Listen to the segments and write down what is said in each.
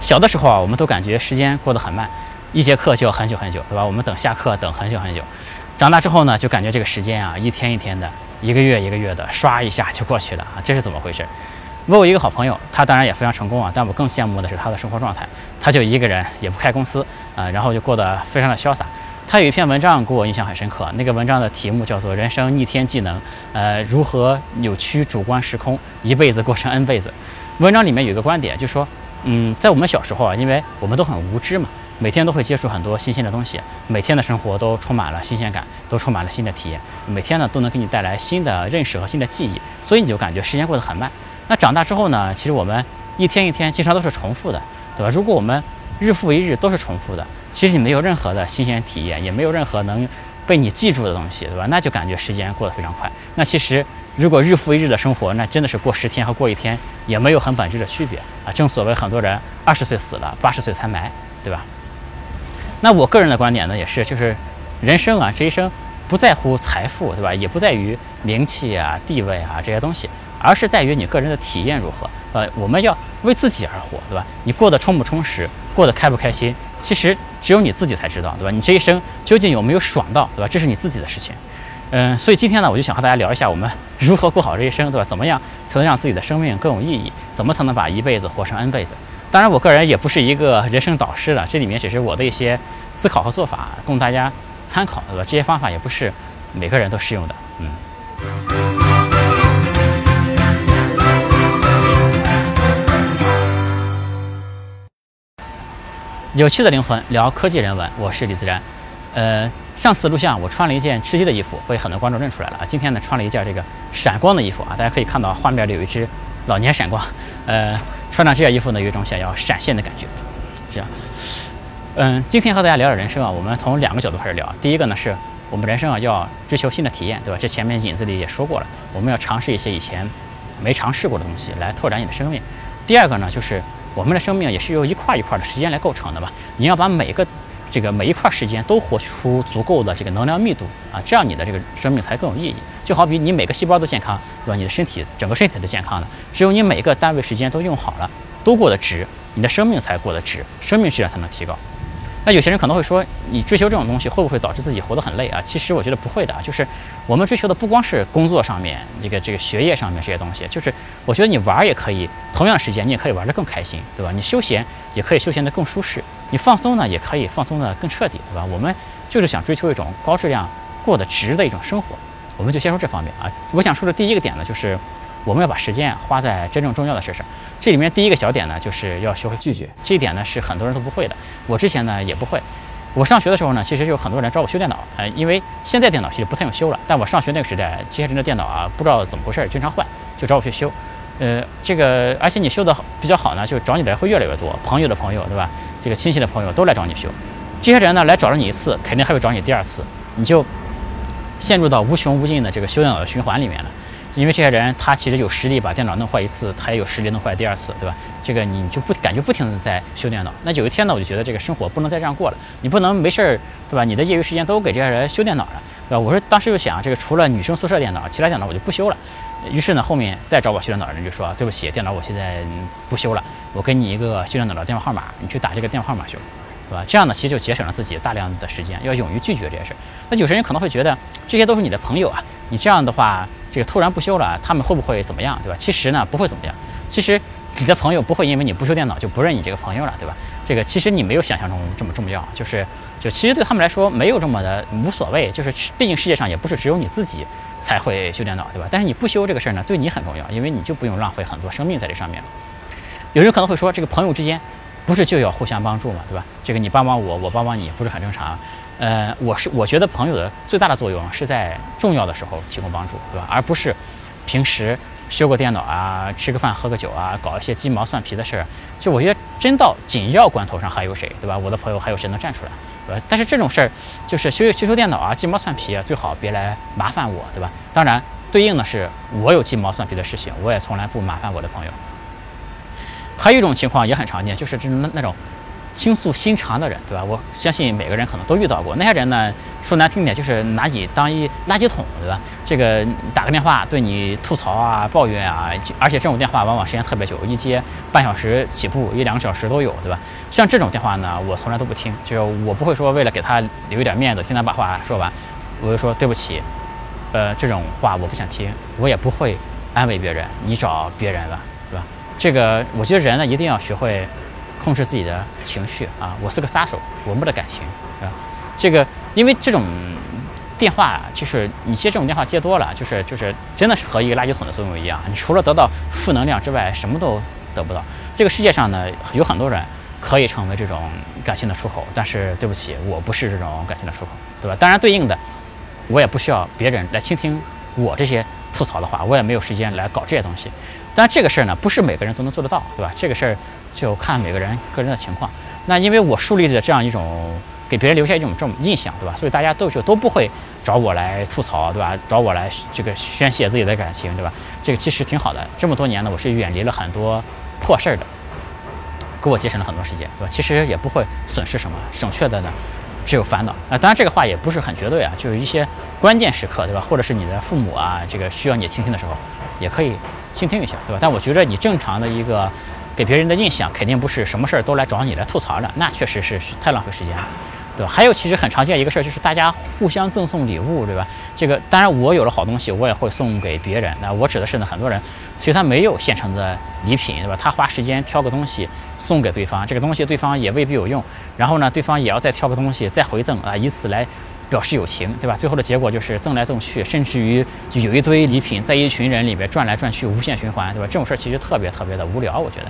小的时候啊，我们都感觉时间过得很慢，一节课就要很久很久，对吧？我们等下课等很久很久。长大之后呢，就感觉这个时间啊，一天一天的，一个月一个月的，刷一下就过去了啊，这是怎么回事？我有一个好朋友，他当然也非常成功啊，但我更羡慕的是他的生活状态。他就一个人，也不开公司啊，然后就过得非常的潇洒。他有一篇文章给我印象很深刻，那个文章的题目叫做《人生逆天技能》，呃，如何扭曲主观时空，一辈子过成 N 辈子。文章里面有一个观点，就说。嗯，在我们小时候啊，因为我们都很无知嘛，每天都会接触很多新鲜的东西，每天的生活都充满了新鲜感，都充满了新的体验，每天呢都能给你带来新的认识和新的记忆，所以你就感觉时间过得很慢。那长大之后呢，其实我们一天一天经常都是重复的，对吧？如果我们日复一日都是重复的，其实你没有任何的新鲜体验，也没有任何能被你记住的东西，对吧？那就感觉时间过得非常快。那其实。如果日复一日的生活，那真的是过十天和过一天也没有很本质的区别啊！正所谓很多人二十岁死了，八十岁才埋，对吧？那我个人的观点呢，也是，就是人生啊，这一生不在乎财富，对吧？也不在于名气啊、地位啊这些东西，而是在于你个人的体验如何。呃，我们要为自己而活，对吧？你过得充不充实，过得开不开心，其实只有你自己才知道，对吧？你这一生究竟有没有爽到，对吧？这是你自己的事情。嗯，所以今天呢，我就想和大家聊一下我们如何过好这一生，对吧？怎么样才能让自己的生命更有意义？怎么才能把一辈子活成 N 辈子？当然，我个人也不是一个人生导师了，这里面只是我的一些思考和做法，供大家参考，对吧？这些方法也不是每个人都适用的。嗯。有趣的灵魂聊科技人文，我是李自然，呃。上次录像我穿了一件吃鸡的衣服，被很多观众认出来了啊。今天呢穿了一件这个闪光的衣服啊，大家可以看到画面里有一只老年闪光。呃，穿上这件衣服呢，有一种想要闪现的感觉。这样，嗯，今天和大家聊聊人生啊，我们从两个角度开始聊。第一个呢，是我们人生啊要追求新的体验，对吧？这前面引子里也说过了，我们要尝试一些以前没尝试过的东西，来拓展你的生命。第二个呢，就是我们的生命也是由一块一块的时间来构成的嘛？你要把每个这个每一块时间都活出足够的这个能量密度啊，这样你的这个生命才更有意义。就好比你每个细胞都健康，对吧？你的身体整个身体都健康了，只有你每个单位时间都用好了，都过得值，你的生命才过得值，生命质量才能提高。那有些人可能会说，你追求这种东西会不会导致自己活得很累啊？其实我觉得不会的啊，就是我们追求的不光是工作上面这个这个学业上面这些东西，就是我觉得你玩也可以，同样时间你也可以玩得更开心，对吧？你休闲也可以休闲得更舒适，你放松呢也可以放松得更彻底，对吧？我们就是想追求一种高质量、过得值的一种生活，我们就先说这方面啊。我想说的第一个点呢，就是。我们要把时间花在真正重要的事上。这里面第一个小点呢，就是要学会拒绝。这一点呢，是很多人都不会的。我之前呢也不会。我上学的时候呢，其实就有很多人找我修电脑。呃，因为现在电脑其实不太用修了，但我上学那个时代，这些人的电脑啊，不知道怎么回事，经常坏，就找我去修。呃，这个而且你修的比较好呢，就找你的人会越来越多，朋友的朋友，对吧？这个亲戚的朋友都来找你修。这些人呢来找了你一次，肯定还会找你第二次，你就陷入到无穷无尽的这个修电脑的循环里面了。因为这些人，他其实有实力把电脑弄坏一次，他也有实力弄坏第二次，对吧？这个你就不感觉不停的在修电脑。那有一天呢，我就觉得这个生活不能再这样过了。你不能没事儿，对吧？你的业余时间都给这些人修电脑了，对吧？我说当时就想，这个除了女生宿舍电脑，其他电脑我就不修了。于是呢，后面再找我修电脑的人就说：“对不起，电脑我现在不修了，我给你一个修电脑的电话号码，你去打这个电话号码修，对吧？这样呢，其实就节省了自己大量的时间。要勇于拒绝这些事儿。那有些人可能会觉得，这些都是你的朋友啊，你这样的话。这个突然不修了，他们会不会怎么样，对吧？其实呢，不会怎么样。其实你的朋友不会因为你不修电脑就不认你这个朋友了，对吧？这个其实你没有想象中这么重要，就是就其实对他们来说没有这么的无所谓，就是毕竟世界上也不是只有你自己才会修电脑，对吧？但是你不修这个事儿呢，对你很重要，因为你就不用浪费很多生命在这上面。有人可能会说，这个朋友之间不是就要互相帮助嘛，对吧？这个你帮帮我，我帮帮你，不是很正常？呃，我是我觉得朋友的最大的作用是在重要的时候提供帮助，对吧？而不是平时修个电脑啊、吃个饭、喝个酒啊、搞一些鸡毛蒜皮的事儿。就我觉得真到紧要关头上还有谁，对吧？我的朋友还有谁能站出来，对吧？但是这种事儿就是修修修电脑啊、鸡毛蒜皮啊，最好别来麻烦我，对吧？当然，对应的是我有鸡毛蒜皮的事情，我也从来不麻烦我的朋友。还有一种情况也很常见，就是这那那种。倾诉心肠的人，对吧？我相信每个人可能都遇到过那些人呢。说难听点，就是拿你当一垃圾桶，对吧？这个打个电话对你吐槽啊、抱怨啊，而且这种电话往往时间特别久，一接半小时起步，一两个小时都有，对吧？像这种电话呢，我从来都不听，就是我不会说为了给他留一点面子，听他把话说完，我就说对不起，呃，这种话我不想听，我也不会安慰别人，你找别人吧，对吧？这个我觉得人呢一定要学会。控制自己的情绪啊！我是个杀手，我没得感情啊。这个，因为这种电话，就是你接这种电话接多了，就是就是真的是和一个垃圾桶的作用一样。你除了得到负能量之外，什么都得不到。这个世界上呢，有很多人可以成为这种感情的出口，但是对不起，我不是这种感情的出口，对吧？当然，对应的，我也不需要别人来倾听我这些吐槽的话，我也没有时间来搞这些东西。但这个事儿呢，不是每个人都能做得到，对吧？这个事儿就看每个人个人的情况。那因为我树立的这样一种给别人留下一种这种印象，对吧？所以大家都就都不会找我来吐槽，对吧？找我来这个宣泄自己的感情，对吧？这个其实挺好的。这么多年呢，我是远离了很多破事儿的，给我节省了很多时间，对吧？其实也不会损失什么，省却的呢只有烦恼。啊，当然这个话也不是很绝对啊，就是一些关键时刻，对吧？或者是你的父母啊，这个需要你倾听的时候，也可以。倾听一下，对吧？但我觉着你正常的一个给别人的印象，肯定不是什么事儿都来找你来吐槽的，那确实是太浪费时间了，对吧？还有其实很常见一个事儿，就是大家互相赠送礼物，对吧？这个当然我有了好东西，我也会送给别人。那我指的是呢，很多人其实他没有现成的礼品，对吧？他花时间挑个东西送给对方，这个东西对方也未必有用，然后呢，对方也要再挑个东西再回赠啊，以此来。表示友情，对吧？最后的结果就是赠来赠去，甚至于就有一堆礼品在一群人里边转来转去，无限循环，对吧？这种事儿其实特别特别的无聊，我觉得，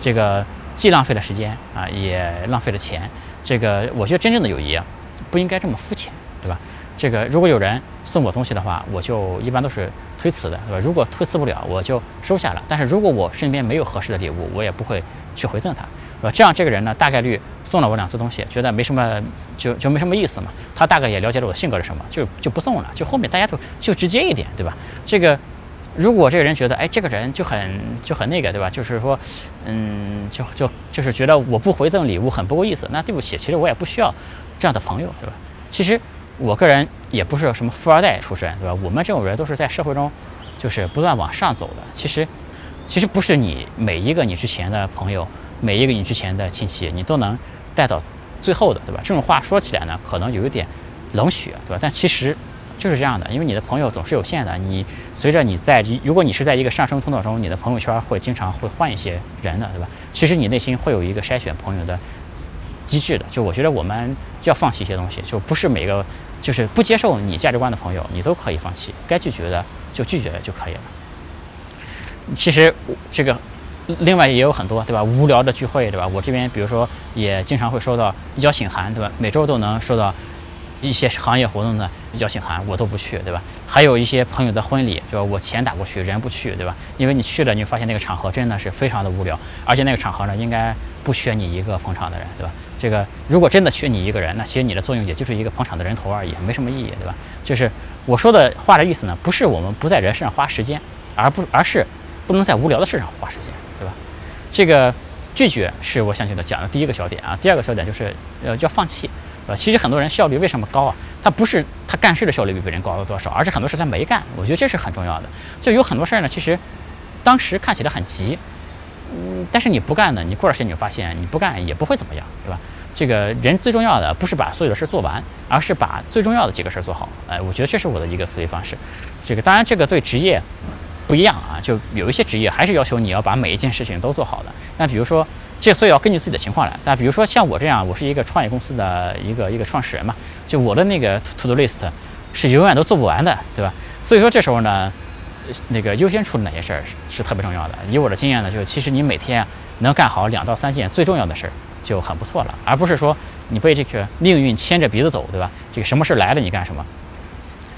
这个既浪费了时间啊，也浪费了钱。这个我觉得真正的友谊啊，不应该这么肤浅，对吧？这个如果有人送我东西的话，我就一般都是推辞的，对吧？如果推辞不了，我就收下了。但是如果我身边没有合适的礼物，我也不会去回赠他。是吧？这样这个人呢，大概率送了我两次东西，觉得没什么，就就没什么意思嘛。他大概也了解了我性格是什么，就就不送了。就后面大家都就直接一点，对吧？这个如果这个人觉得，哎，这个人就很就很那个，对吧？就是说，嗯，就就就是觉得我不回赠礼物很不够意思。那对不起，其实我也不需要这样的朋友，对吧？其实我个人也不是什么富二代出身，对吧？我们这种人都是在社会中就是不断往上走的。其实其实不是你每一个你之前的朋友。每一个你之前的亲戚，你都能带到最后的，对吧？这种话说起来呢，可能有一点冷血，对吧？但其实就是这样的，因为你的朋友总是有限的。你随着你在，如果你是在一个上升通道中，你的朋友圈会经常会换一些人的，对吧？其实你内心会有一个筛选朋友的机制的。就我觉得我们要放弃一些东西，就不是每个就是不接受你价值观的朋友，你都可以放弃，该拒绝的就拒绝了就可以了。其实这个。另外也有很多，对吧？无聊的聚会，对吧？我这边比如说也经常会收到邀请函，对吧？每周都能收到一些行业活动的邀请函，我都不去，对吧？还有一些朋友的婚礼，对吧？我钱打过去，人不去，对吧？因为你去了，你发现那个场合真的是非常的无聊，而且那个场合呢，应该不缺你一个捧场的人，对吧？这个如果真的缺你一个人，那其实你的作用也就是一个捧场的人头而已，没什么意义，对吧？就是我说的话的意思呢，不是我们不在人身上花时间，而不而是不能在无聊的事上花时间。对吧？这个拒绝是我想起的讲的第一个小点啊。第二个小点就是呃要放弃，呃，其实很多人效率为什么高啊？他不是他干事的效率比别人高了多少，而是很多事他没干。我觉得这是很重要的。就有很多事儿呢，其实当时看起来很急，嗯，但是你不干呢，你过段时间你就发现你不干也不会怎么样，对吧？这个人最重要的不是把所有的事做完，而是把最重要的几个事儿做好。哎，我觉得这是我的一个思维方式。这个当然这个对职业。不一样啊，就有一些职业还是要求你要把每一件事情都做好的。但比如说，这所以要根据自己的情况来。但比如说像我这样，我是一个创业公司的一个一个创始人嘛，就我的那个 to do list 是永远都做不完的，对吧？所以说这时候呢，那个优先处理哪些事儿是特别重要的。以我的经验呢，就是其实你每天能干好两到三件最重要的事儿就很不错了，而不是说你被这个命运牵着鼻子走，对吧？这个什么事儿来了你干什么？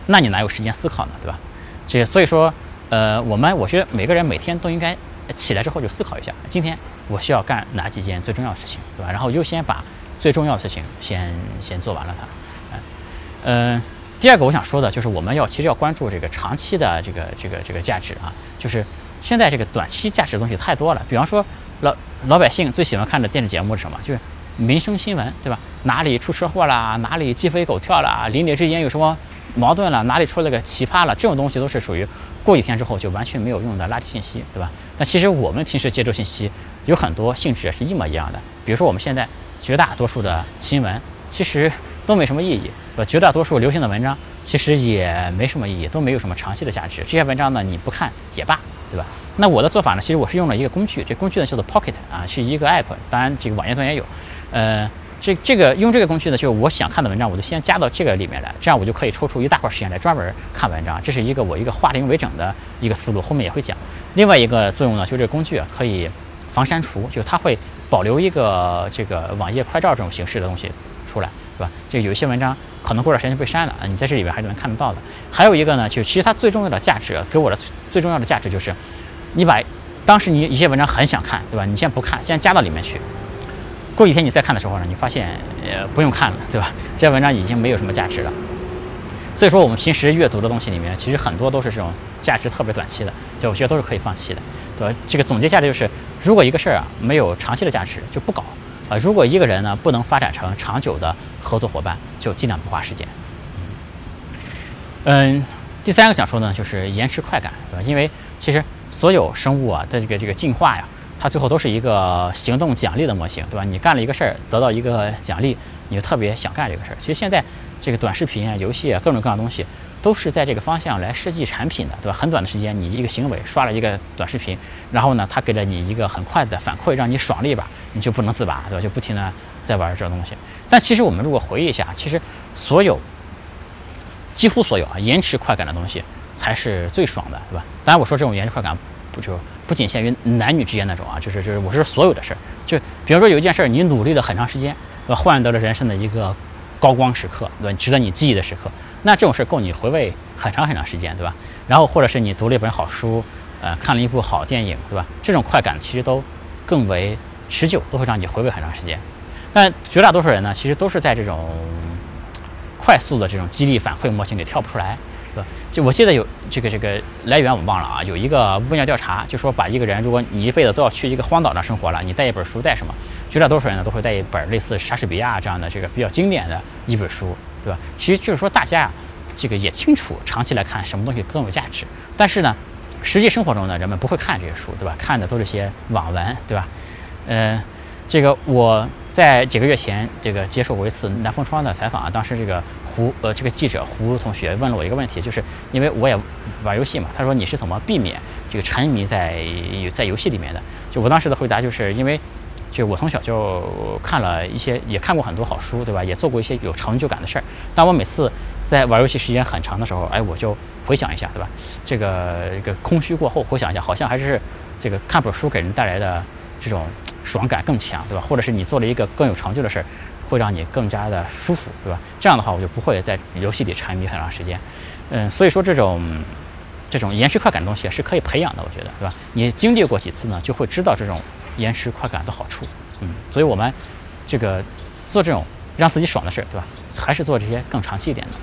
那你哪有时间思考呢，对吧？这所以说。呃，我们我觉得每个人每天都应该起来之后就思考一下，今天我需要干哪几件最重要的事情，对吧？然后优先把最重要的事情先先做完了它。嗯，第二个我想说的就是我们要其实要关注这个长期的这个这个这个价值啊，就是现在这个短期价值的东西太多了。比方说老老百姓最喜欢看的电视节目是什么？就是民生新闻，对吧？哪里出车祸啦？哪里鸡飞狗跳啦？邻里之间有什么矛盾了？哪里出了个奇葩了？这种东西都是属于过几天之后就完全没有用的垃圾信息，对吧？那其实我们平时接触信息有很多性质是一模一样的。比如说我们现在绝大多数的新闻其实都没什么意义，呃，绝大多数流行的文章其实也没什么意义，都没有什么长期的价值。这些文章呢，你不看也罢，对吧？那我的做法呢，其实我是用了一个工具，这工具呢叫做 Pocket 啊，是一个 App，当然这个网页端也有，呃。这这个用这个工具呢，就是我想看的文章，我就先加到这个里面来，这样我就可以抽出一大块时间来专门看文章。这是一个我一个化零为整的一个思路，后面也会讲。另外一个作用呢，就是这个工具啊，可以防删除，就是它会保留一个这个网页快照这种形式的东西出来，是吧？就有一些文章可能过段时间就被删了啊，你在这里边还是能看得到的。还有一个呢，就其实它最重要的价值，给我的最重要的价值就是，你把当时你一些文章很想看，对吧？你先不看，先加到里面去。过几天你再看的时候呢，你发现呃不用看了，对吧？这些文章已经没有什么价值了。所以说我们平时阅读的东西里面，其实很多都是这种价值特别短期的，就我觉得都是可以放弃的，对吧？这个总结下来就是，如果一个事儿啊没有长期的价值，就不搞啊。如果一个人呢不能发展成长久的合作伙伴，就尽量不花时间。嗯，第三个想说呢，就是延迟快感，对吧？因为其实所有生物啊的这个这个进化呀。它最后都是一个行动奖励的模型，对吧？你干了一个事儿，得到一个奖励，你就特别想干这个事儿。其实现在这个短视频啊、游戏啊，各种各样的东西，都是在这个方向来设计产品的，对吧？很短的时间，你一个行为刷了一个短视频，然后呢，它给了你一个很快的反馈，让你爽了一把，你就不能自拔，对吧？就不停的在玩这东西。但其实我们如果回忆一下，其实所有几乎所有啊延迟快感的东西才是最爽的，对吧？当然我说这种延迟快感。不就不仅限于男女之间那种啊，就是就是我是所有的事儿，就比如说有一件事儿你努力了很长时间，呃，换得了人生的一个高光时刻，对？值得你记忆的时刻，那这种事儿够你回味很长很长时间，对吧？然后或者是你读了一本好书，呃，看了一部好电影，对吧？这种快感其实都更为持久，都会让你回味很长时间。但绝大多数人呢，其实都是在这种快速的这种激励反馈模型里跳不出来。就我记得有这个这个来源我忘了啊，有一个问卷调查，就说把一个人，如果你一辈子都要去一个荒岛上生活了，你带一本书带什么？绝大多数人呢都会带一本类似莎士比亚这样的这个比较经典的一本书，对吧？其实就是说大家呀，这个也清楚，长期来看什么东西更有价值。但是呢，实际生活中呢，人们不会看这些书，对吧？看的都是些网文，对吧？呃，这个我在几个月前这个接受过一次南风窗的采访啊，当时这个。胡呃，这个记者胡同学问了我一个问题，就是因为我也玩游戏嘛，他说你是怎么避免这个沉迷在在游戏里面的？就我当时的回答就是因为，就我从小就看了一些，也看过很多好书，对吧？也做过一些有成就感的事儿。但我每次在玩游戏时间很长的时候，哎，我就回想一下，对吧？这个这个空虚过后回想一下，好像还是这个看本书给人带来的这种爽感更强，对吧？或者是你做了一个更有成就的事儿。会让你更加的舒服，对吧？这样的话，我就不会在游戏里沉迷很长时间。嗯，所以说这种这种延迟快感的东西是可以培养的，我觉得，对吧？你经历过几次呢，就会知道这种延迟快感的好处。嗯，所以我们这个做这种让自己爽的事儿，对吧？还是做这些更长期一点的。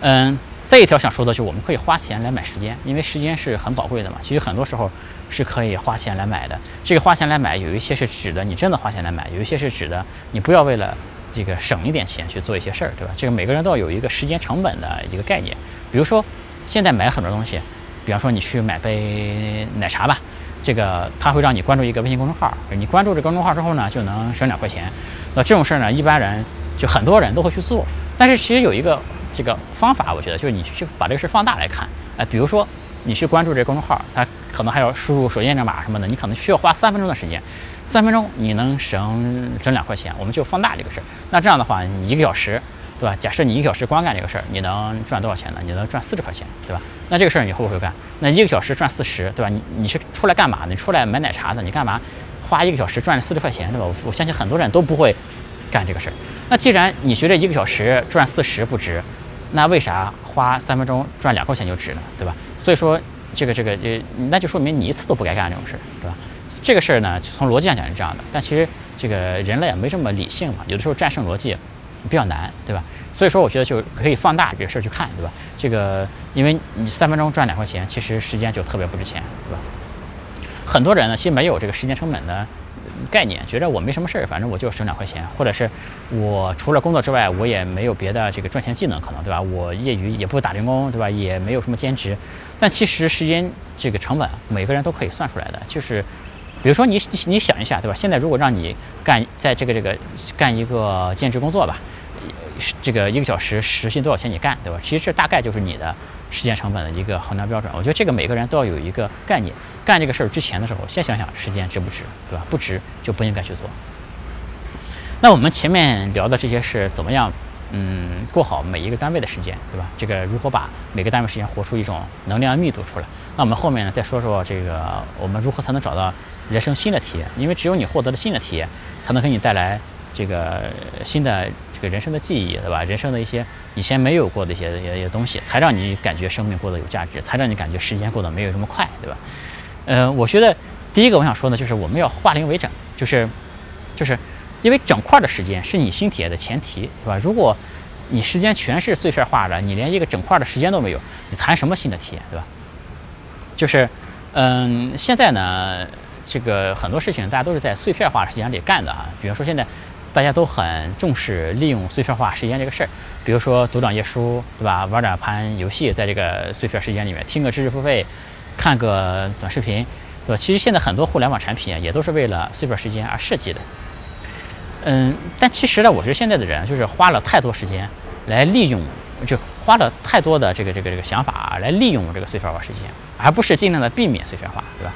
嗯。再一条想说的就是，我们可以花钱来买时间，因为时间是很宝贵的嘛。其实很多时候是可以花钱来买的。这个花钱来买，有一些是指的你真的花钱来买，有一些是指的你不要为了这个省一点钱去做一些事儿，对吧？这个每个人都要有一个时间成本的一个概念。比如说，现在买很多东西，比方说你去买杯奶茶吧，这个他会让你关注一个微信公众号，你关注这公众号之后呢，就能省两块钱。那这种事儿呢，一般人就很多人都会去做，但是其实有一个。这个方法，我觉得就是你去把这个事放大来看，哎，比如说你去关注这个公众号，它可能还要输入手机验证码什么的，你可能需要花三分钟的时间，三分钟你能省省两块钱，我们就放大这个事儿。那这样的话，你一个小时，对吧？假设你一个小时光干这个事儿，你能赚多少钱呢？你能赚四十块钱，对吧？那这个事儿你会不会干？那一个小时赚四十，对吧？你你是出来干嘛？你出来买奶茶的？你干嘛花一个小时赚四十块钱，对吧？我相信很多人都不会干这个事儿。那既然你觉得一个小时赚四十不值，那为啥花三分钟赚两块钱就值呢？对吧？所以说这个这个呃，那就说明你一次都不该干这种事儿，对吧？这个事儿呢，从逻辑上讲是这样的，但其实这个人类也没这么理性嘛，有的时候战胜逻辑比较难，对吧？所以说我觉得就可以放大这个事儿去看，对吧？这个因为你三分钟赚两块钱，其实时间就特别不值钱，对吧？很多人呢，其实没有这个时间成本的。概念，觉得我没什么事儿，反正我就省两块钱，或者是我除了工作之外，我也没有别的这个赚钱技能，可能对吧？我业余也不打零工，对吧？也没有什么兼职，但其实时间这个成本，每个人都可以算出来的。就是，比如说你你想一下，对吧？现在如果让你干在这个这个干一个兼职工作吧。这个一个小时时薪多少钱？你干对吧？其实这大概就是你的时间成本的一个衡量标准。我觉得这个每个人都要有一个概念。干这个事儿之前的时候，先想想时间值不值，对吧？不值就不应该去做。那我们前面聊的这些是怎么样，嗯，过好每一个单位的时间，对吧？这个如何把每个单位时间活出一种能量密度出来？那我们后面呢，再说说这个我们如何才能找到人生新的体验？因为只有你获得了新的体验，才能给你带来这个新的。这个人生的记忆，对吧？人生的一些以前没有过的一些一些东西，才让你感觉生命过得有价值，才让你感觉时间过得没有这么快，对吧？呃，我觉得第一个我想说的就是我们要化零为整，就是就是因为整块的时间是你新体验的前提，对吧？如果你时间全是碎片化的，你连一个整块的时间都没有，你谈什么新的体验，对吧？就是嗯，现在呢，这个很多事情大家都是在碎片化的时间里干的啊，比如说现在。大家都很重视利用碎片化时间这个事儿，比如说读两页书，对吧？玩两盘游戏，在这个碎片时间里面听个知识付费，看个短视频，对吧？其实现在很多互联网产品也都是为了碎片时间而设计的。嗯，但其实呢，我觉得现在的人就是花了太多时间来利用，就花了太多的这个这个这个想法来利用这个碎片化时间，而不是尽量的避免碎片化，对吧？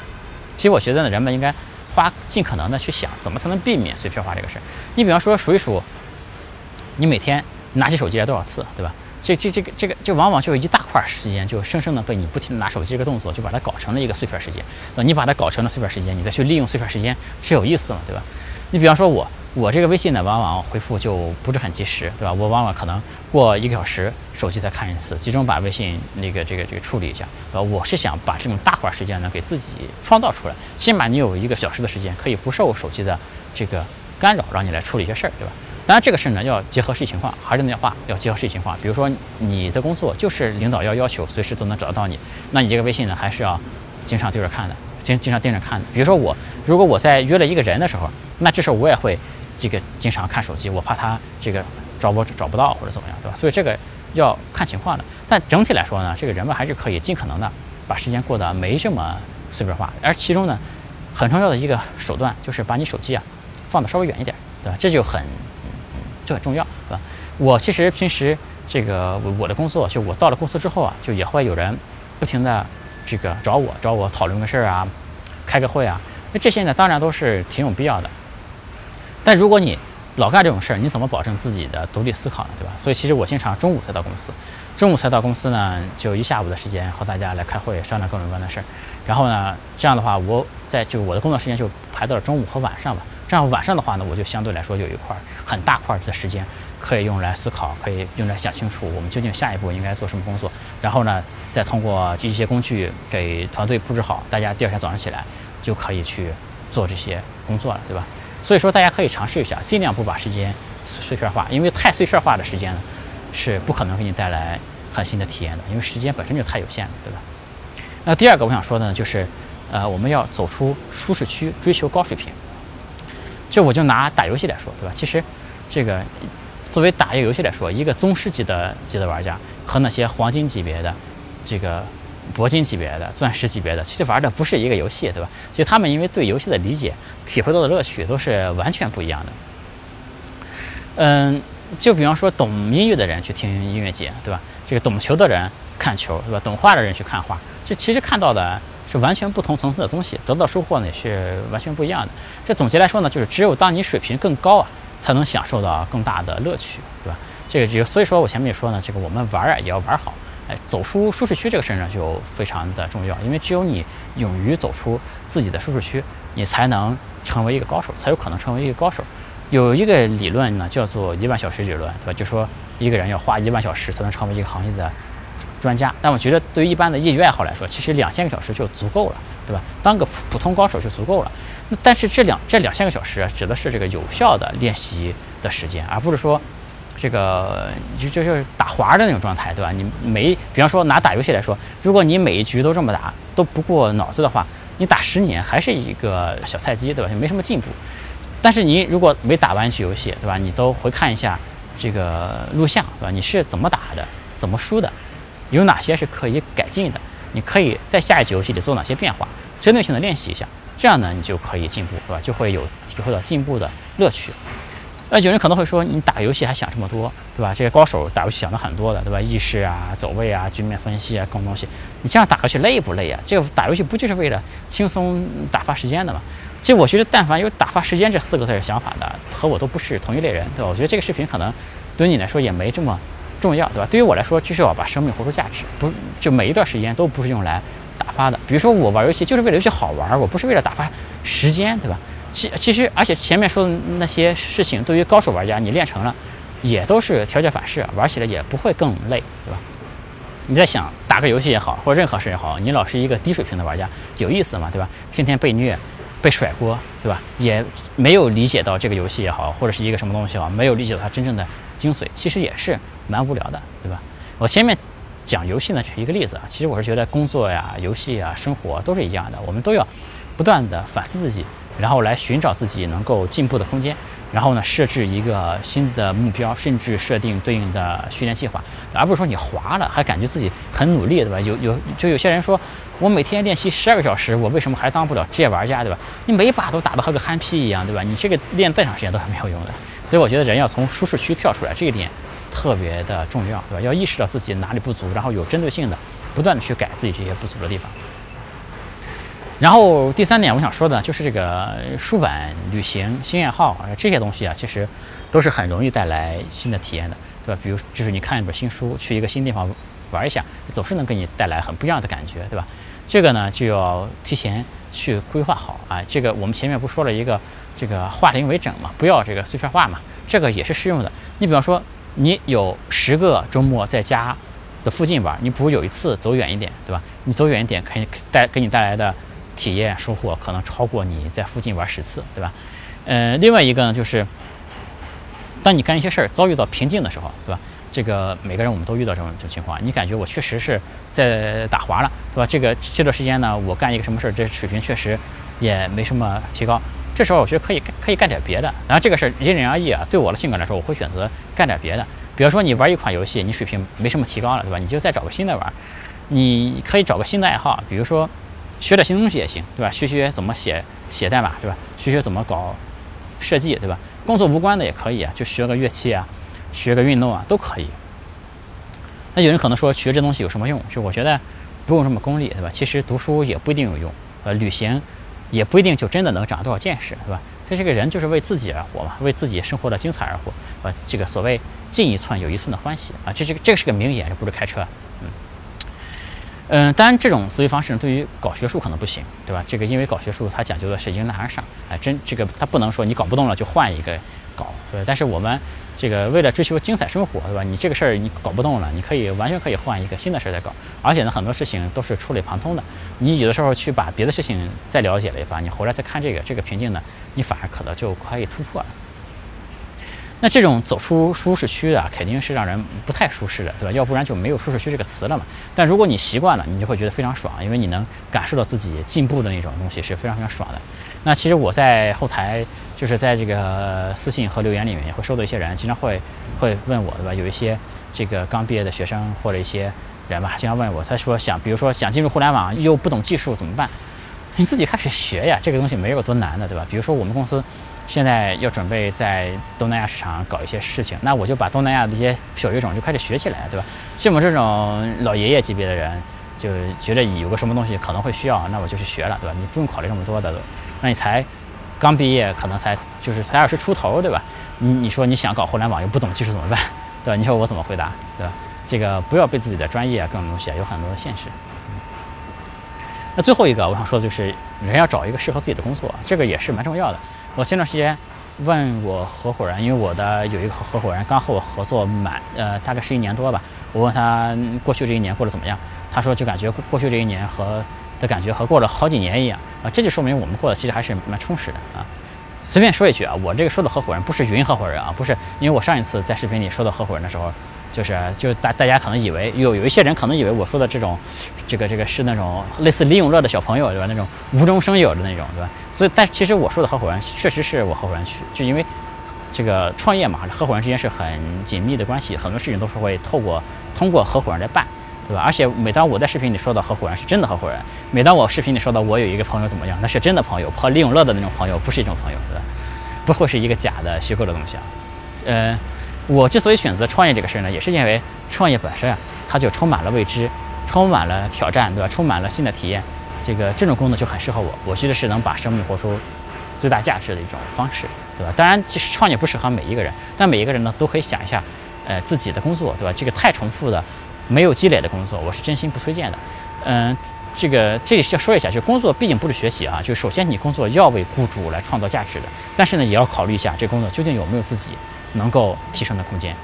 其实我觉得呢，人们应该。花尽可能的去想怎么才能避免碎片化这个事儿。你比方说数一数，你每天拿起手机来多少次，对吧？这这这个这个就往往就有一大块时间就生生的被你不停的拿手机这个动作就把它搞成了一个碎片时间。那你把它搞成了碎片时间，你再去利用碎片时间，这有意思嘛，对吧？你比方说我。我这个微信呢，往往回复就不是很及时，对吧？我往往可能过一个小时，手机再看一次，集中把微信那个这个这个处理一下。呃，我是想把这种大块时间呢，给自己创造出来，起码你有一个小时的时间，可以不受手机的这个干扰，让你来处理一些事儿，对吧？当然，这个事儿呢，要结合实际情况，还是那句话，要结合实际情况。比如说，你的工作就是领导要要求随时都能找得到你，那你这个微信呢，还是要经常对着看的，经经常盯着看的。比如说我，如果我在约了一个人的时候，那这时候我也会。这个经常看手机，我怕他这个找我找不到或者怎么样，对吧？所以这个要看情况的。但整体来说呢，这个人们还是可以尽可能的把时间过得没这么碎片化。而其中呢，很重要的一个手段就是把你手机啊放的稍微远一点，对吧？这就很就很重要，对吧？我其实平时这个我的工作，就我到了公司之后啊，就也会有人不停的这个找我找我讨论个事儿啊，开个会啊。那这些呢，当然都是挺有必要的。但如果你老干这种事儿，你怎么保证自己的独立思考呢？对吧？所以其实我经常中午才到公司，中午才到公司呢，就一下午的时间和大家来开会商量各种各样的事儿。然后呢，这样的话，我在就我的工作时间就排到了中午和晚上吧。这样晚上的话呢，我就相对来说有一块很大块的时间可以用来思考，可以用来想清楚我们究竟下一步应该做什么工作。然后呢，再通过这些工具给团队布置好，大家第二天早上起来就可以去做这些工作了，对吧？所以说，大家可以尝试一下，尽量不把时间碎片化，因为太碎片化的时间呢，是不可能给你带来很新的体验的，因为时间本身就太有限了，对吧？那第二个我想说的呢，就是，呃，我们要走出舒适区，追求高水平。就我就拿打游戏来说，对吧？其实，这个作为打一个游戏来说，一个宗师级的级的玩家和那些黄金级别的这个。铂金级别的、钻石级别的，其实玩的不是一个游戏，对吧？其实他们因为对游戏的理解、体会到的乐趣都是完全不一样的。嗯，就比方说懂音乐的人去听音乐节，对吧？这个懂球的人看球，对吧？懂画的人去看画，这其实看到的是完全不同层次的东西，得到收获呢也是完全不一样的。这总结来说呢，就是只有当你水平更高啊，才能享受到更大的乐趣，对吧？这个就所以说我前面也说呢，这个我们玩啊也要玩好。走出舒适区这个事儿呢，就非常的重要，因为只有你勇于走出自己的舒适区，你才能成为一个高手，才有可能成为一个高手。有一个理论呢，叫做一万小时理论，对吧？就说一个人要花一万小时才能成为一个行业的专家。但我觉得，对于一般的业余爱好来说，其实两千个小时就足够了，对吧？当个普普通高手就足够了。那但是这两这两千个小时指的是这个有效的练习的时间，而不是说。这个就就是打滑的那种状态，对吧？你每比方说拿打游戏来说，如果你每一局都这么打，都不过脑子的话，你打十年还是一个小菜鸡，对吧？就没什么进步。但是你如果没打完一局游戏，对吧？你都回看一下这个录像，对吧？你是怎么打的，怎么输的，有哪些是可以改进的？你可以在下一局游戏里做哪些变化？针对性的练习一下，这样呢，你就可以进步，对吧？就会有体会到进步的乐趣。那有人可能会说，你打游戏还想这么多，对吧？这些高手打游戏想的很多的，对吧？意识啊、走位啊、局面分析啊，各种东西，你这样打游戏累不累啊？这个打游戏不就是为了轻松打发时间的吗？其实我觉得，但凡有“打发时间”这四个字的想法的，和我都不是同一类人，对吧？我觉得这个视频可能对你来说也没这么重要，对吧？对于我来说，就是要把生命活出价值，不就每一段时间都不是用来打发的。比如说我玩游戏就是为了游戏好玩，我不是为了打发时间，对吧？其其实，而且前面说的那些事情，对于高手玩家，你练成了，也都是条件反射，玩起来也不会更累，对吧？你在想打个游戏也好，或者任何事也好，你老是一个低水平的玩家，有意思吗？对吧？天天被虐。被甩锅，对吧？也没有理解到这个游戏也好，或者是一个什么东西好，没有理解到它真正的精髓，其实也是蛮无聊的，对吧？我前面讲游戏呢，举一个例子啊，其实我是觉得工作呀、游戏啊、生活都是一样的，我们都要不断的反思自己，然后来寻找自己能够进步的空间。然后呢，设置一个新的目标，甚至设定对应的训练计划，而不是说你滑了还感觉自己很努力，对吧？有有就有些人说，我每天练习十二个小时，我为什么还当不了职业玩家，对吧？你每把都打得和个憨批一样，对吧？你这个练再长时间都是没有用的。所以我觉得人要从舒适区跳出来，这一点特别的重要，对吧？要意识到自己哪里不足，然后有针对性的不断的去改自己这些不足的地方。然后第三点，我想说的就是这个书本、旅行、新爱好这些东西啊，其实都是很容易带来新的体验的，对吧？比如就是你看一本新书，去一个新地方玩一下，总是能给你带来很不一样的感觉，对吧？这个呢就要提前去规划好啊。这个我们前面不说了一个这个化零为整嘛，不要这个碎片化嘛，这个也是适用的。你比方说，你有十个周末在家的附近玩，你不如有一次走远一点，对吧？你走远一点，可以带给你带来的。体验收获可能超过你在附近玩十次，对吧？呃，另外一个呢，就是当你干一些事儿遭遇到瓶颈的时候，对吧？这个每个人我们都遇到这种这种情况，你感觉我确实是在打滑了，对吧？这个这段时间呢，我干一个什么事儿，这水平确实也没什么提高。这时候我觉得可以可以干点别的。然后这个事儿因人而异啊，对我的性格来说，我会选择干点别的。比如说你玩一款游戏，你水平没什么提高了，对吧？你就再找个新的玩。你可以找个新的爱好，比如说。学点新东西也行，对吧？学学怎么写写代码，对吧？学学怎么搞设计，对吧？工作无关的也可以啊，就学个乐器啊，学个运动啊，都可以。那有人可能说学这东西有什么用？就我觉得不用这么功利，对吧？其实读书也不一定有用，呃，旅行也不一定就真的能长多少见识，对吧？所以这个人就是为自己而活嘛，为自己生活的精彩而活，呃，这个所谓进一寸有一寸的欢喜啊，这这个这个是个名言，不是开车，嗯。嗯，当然这种思维方式对于搞学术可能不行，对吧？这个因为搞学术它讲究的是迎难而上，哎，真这个它不能说你搞不动了就换一个搞，对。但是我们这个为了追求精彩生活，对吧？你这个事儿你搞不动了，你可以完全可以换一个新的事儿再搞。而且呢，很多事情都是触类旁通的，你有的时候去把别的事情再了解了一番，你回来再看这个这个瓶颈呢，你反而可能就可以突破了。那这种走出舒适区啊，肯定是让人不太舒适的，对吧？要不然就没有舒适区这个词了嘛。但如果你习惯了，你就会觉得非常爽，因为你能感受到自己进步的那种东西是非常非常爽的。那其实我在后台，就是在这个私信和留言里面，也会收到一些人经常会会问我，对吧？有一些这个刚毕业的学生或者一些人吧，经常问我，他说想，比如说想进入互联网又不懂技术怎么办？你自己开始学呀，这个东西没有多难的，对吧？比如说我们公司。现在要准备在东南亚市场搞一些事情，那我就把东南亚的一些小语种就开始学起来，对吧？像我们这种老爷爷级别的人，就觉得有个什么东西可能会需要，那我就去学了，对吧？你不用考虑这么多的，那你才刚毕业，可能才就是才二十出头，对吧？你你说你想搞互联网又不懂技术怎么办，对吧？你说我怎么回答，对吧？这个不要被自己的专业啊各种东西啊有很多的限制。那最后一个我想说的就是，人要找一个适合自己的工作，这个也是蛮重要的。我前段时间问我合伙人，因为我的有一个合伙人刚和我合作满，呃，大概是一年多吧。我问他过去这一年过得怎么样，他说就感觉过去这一年和的感觉和过了好几年一样啊，这就说明我们过得其实还是蛮充实的啊。随便说一句啊，我这个说的合伙人不是云合伙人啊，不是，因为我上一次在视频里说的合伙人的时候，就是就大大家可能以为有有一些人可能以为我说的这种，这个这个是那种类似李永乐的小朋友对吧？那种无中生有的那种对吧？所以，但其实我说的合伙人确实是我合伙人去，就因为这个创业嘛，合伙人之间是很紧密的关系，很多事情都是会透过通过合伙人来办，对吧？而且每当我在视频里说的合伙人是真的合伙人，每当我视频里说的我有一个朋友怎么样，那是真的朋友，和李永乐的那种朋友不是一种朋友，对吧？不会是一个假的虚构的东西啊，呃。我之所以选择创业这个事儿呢，也是因为创业本身啊，它就充满了未知，充满了挑战，对吧？充满了新的体验，这个这种工作就很适合我。我觉得是能把生命活出最大价值的一种方式，对吧？当然，其实创业不适合每一个人，但每一个人呢，都可以想一下，呃，自己的工作，对吧？这个太重复的、没有积累的工作，我是真心不推荐的。嗯，这个这里要说一下，就工作毕竟不是学习啊，就首先你工作要为雇主来创造价值的，但是呢，也要考虑一下这工作究竟有没有自己。能够提升的空间。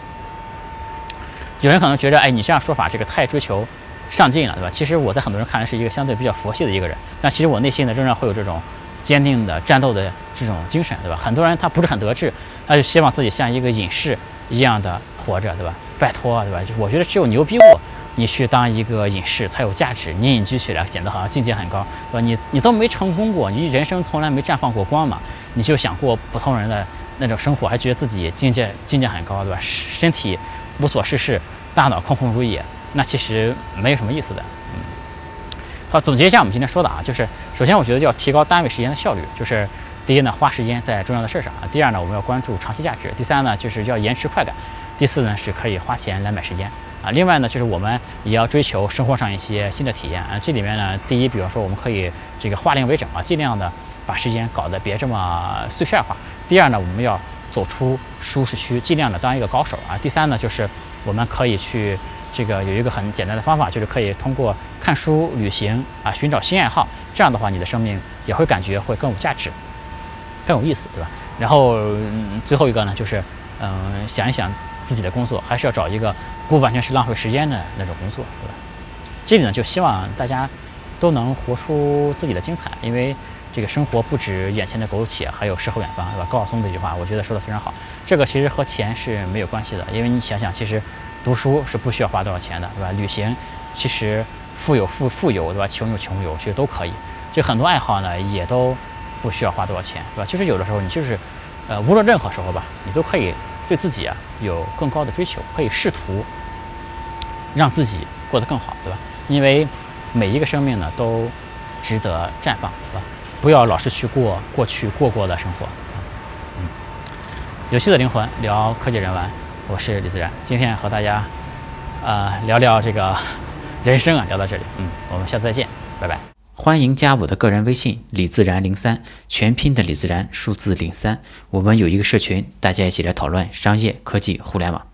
有人可能觉得，哎，你这样说法，这个太追求上进了，对吧？其实我在很多人看来是一个相对比较佛系的一个人，但其实我内心呢仍然会有这种坚定的战斗的这种精神，对吧？很多人他不是很得志，他就希望自己像一个隐士一样的活着，对吧？拜托，对吧？就我觉得只有牛逼过，你去当一个隐士才有价值，你隐居起来显得好像境界很高，对吧？你你都没成功过，你人生从来没绽放过光嘛，你就想过普通人的。那种生活还觉得自己境界境界很高，对吧？身体无所事事，大脑空空如也，那其实没有什么意思的。嗯，好，总结一下我们今天说的啊，就是首先我觉得要提高单位时间的效率，就是第一呢，花时间在重要的事儿上啊；第二呢，我们要关注长期价值；第三呢，就是要延迟快感；第四呢，是可以花钱来买时间啊。另外呢，就是我们也要追求生活上一些新的体验啊。这里面呢，第一，比方说我们可以这个化零为整啊，尽量的。把时间搞得别这么碎片化。第二呢，我们要走出舒适区，尽量的当一个高手啊。第三呢，就是我们可以去这个有一个很简单的方法，就是可以通过看书、旅行啊，寻找新爱好。这样的话，你的生命也会感觉会更有价值，更有意思，对吧？然后最后一个呢，就是嗯，想一想自己的工作，还是要找一个不完全是浪费时间的那种工作，对吧？这里呢，就希望大家都能活出自己的精彩，因为。这个生活不止眼前的苟且，还有诗和远方，对吧？高晓松这句话，我觉得说的非常好。这个其实和钱是没有关系的，因为你想想，其实读书是不需要花多少钱的，对吧？旅行其实富有富富有，对吧？穷有穷游，其实都可以。就很多爱好呢，也都不需要花多少钱，对吧？其实有的时候你就是，呃，无论任何时候吧，你都可以对自己啊有更高的追求，可以试图让自己过得更好，对吧？因为每一个生命呢都值得绽放，对吧？不要老是去过过去过过的生活，嗯，有趣的灵魂聊科技人文，我是李自然，今天和大家，呃，聊聊这个人生啊，聊到这里，嗯，我们下次再见，拜拜。欢迎加我的个人微信李自然零三，全拼的李自然，数字零三，我们有一个社群，大家一起来讨论商业科技互联网。